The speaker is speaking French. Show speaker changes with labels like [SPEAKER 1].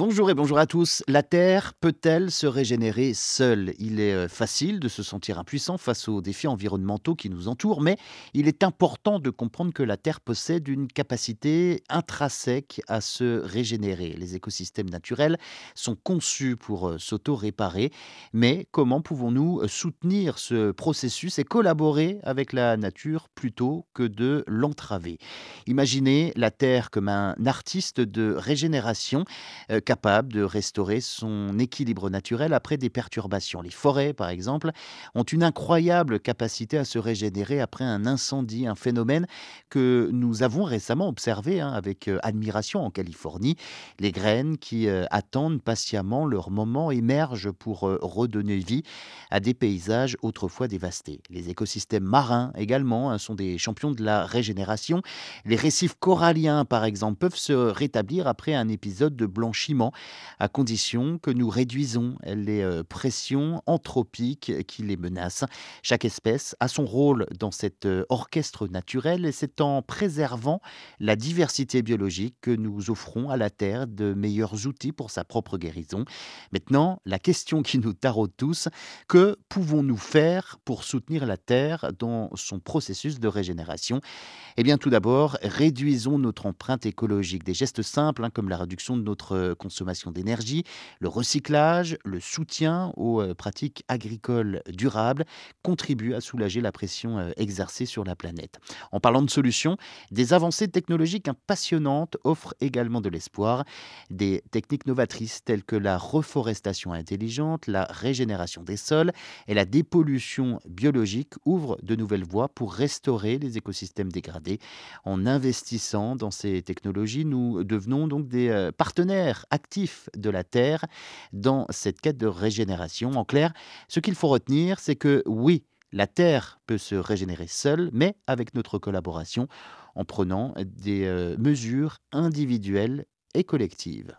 [SPEAKER 1] Bonjour et bonjour à tous. La Terre peut-elle se régénérer seule? Il est euh, facile de se sentir impuissant face aux défis environnementaux qui nous entourent, mais il est important de comprendre que la Terre possède une capacité intrinsèque à se régénérer. Les écosystèmes naturels sont conçus pour euh, s'auto-réparer, mais comment pouvons-nous euh, soutenir ce processus et collaborer avec la nature plutôt que de l'entraver? Imaginez la Terre comme un artiste de régénération capable de restaurer son équilibre naturel après des perturbations. Les forêts, par exemple, ont une incroyable capacité à se régénérer après un incendie, un phénomène que nous avons récemment observé hein, avec euh, admiration en Californie. Les graines qui euh, attendent patiemment leur moment émergent pour euh, redonner vie à des paysages autrefois dévastés. Les écosystèmes marins également hein, sont des champions de la régénération. Les récifs coralliens, par exemple, peuvent se rétablir après un épisode de blanchiment à condition que nous réduisons les euh, pressions anthropiques qui les menacent. Chaque espèce a son rôle dans cet euh, orchestre naturel et c'est en préservant la diversité biologique que nous offrons à la Terre de meilleurs outils pour sa propre guérison. Maintenant, la question qui nous taraude tous, que pouvons-nous faire pour soutenir la Terre dans son processus de régénération? Eh bien, tout d'abord, réduisons notre empreinte écologique. Des gestes simples, hein, comme la réduction de notre consommation d'énergie, le recyclage, le soutien aux euh, pratiques agricoles durables contribuent à soulager la pression euh, exercée sur la planète. En parlant de solutions, des avancées technologiques passionnantes offrent également de l'espoir. Des techniques novatrices telles que la reforestation intelligente, la régénération des sols et la dépollution biologique ouvrent de nouvelles voies pour restaurer les écosystèmes dégradés. En investissant dans ces technologies, nous devenons donc des euh, partenaires actif de la Terre dans cette quête de régénération. En clair, ce qu'il faut retenir, c'est que oui, la Terre peut se régénérer seule, mais avec notre collaboration, en prenant des euh, mesures individuelles et collectives.